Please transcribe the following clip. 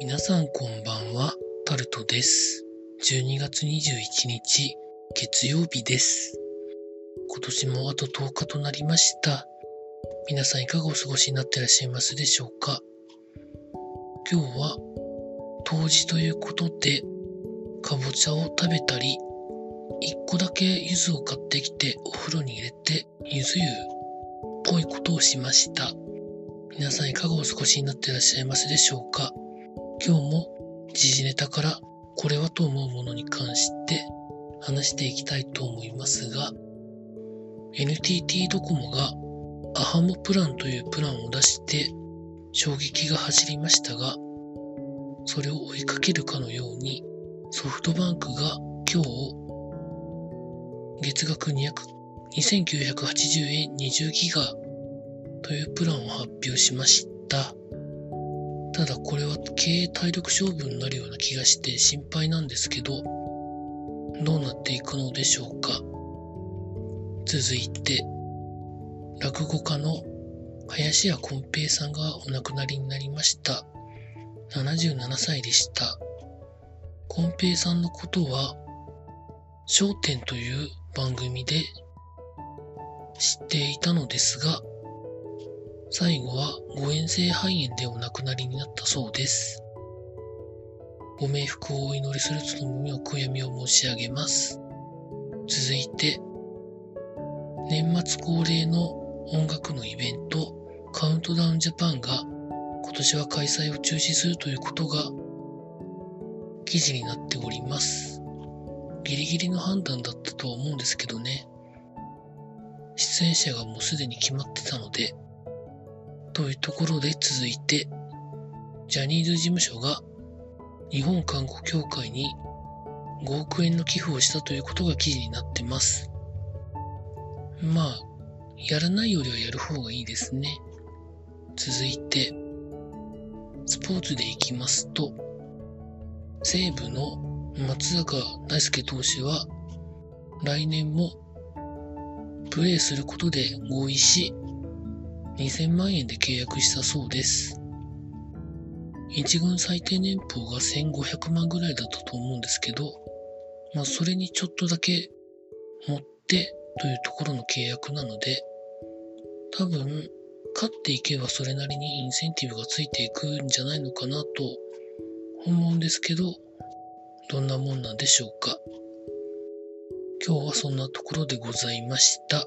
皆さんこんばんは、タルトです。12月21日、月曜日です。今年もあと10日となりました。皆さんいかがお過ごしになっていらっしゃいますでしょうか？今日は、冬至ということで、かぼちゃを食べたり、一個だけ柚子を買ってきてお風呂に入れて、柚子湯っぽいことをしました。皆さんいかがお過ごしになっていらっしゃいますでしょうか？今日も時事ネタからこれはと思うものに関して話していきたいと思いますが NTT ドコモがアハモプランというプランを出して衝撃が走りましたがそれを追いかけるかのようにソフトバンクが今日月額2980円20ギガというプランを発表しました。ただこれは経営体力勝負になるような気がして心配なんですけど、どうなっていくのでしょうか。続いて、落語家の林家こん平さんがお亡くなりになりました。77歳でした。こん平さんのことは、笑点という番組で知っていたのですが、最後は誤嚥性肺炎でお亡くなりになったそうです。ご冥福をお祈りするとともにお悔やみを申し上げます。続いて、年末恒例の音楽のイベント、カウントダウンジャパンが今年は開催を中止するということが記事になっております。ギリギリの判断だったとは思うんですけどね。出演者がもうすでに決まってたので、というところで続いて、ジャニーズ事務所が日本看護協会に5億円の寄付をしたということが記事になってます。まあ、やらないよりはやる方がいいですね。続いて、スポーツでいきますと、西武の松坂大輔投手は来年もプレーすることで合意し、2000万円で契約したそうです。一軍最低年俸が1500万ぐらいだったと思うんですけど、まあそれにちょっとだけ持ってというところの契約なので、多分勝っていけばそれなりにインセンティブがついていくんじゃないのかなと思うんですけど、どんなもんなんでしょうか。今日はそんなところでございました。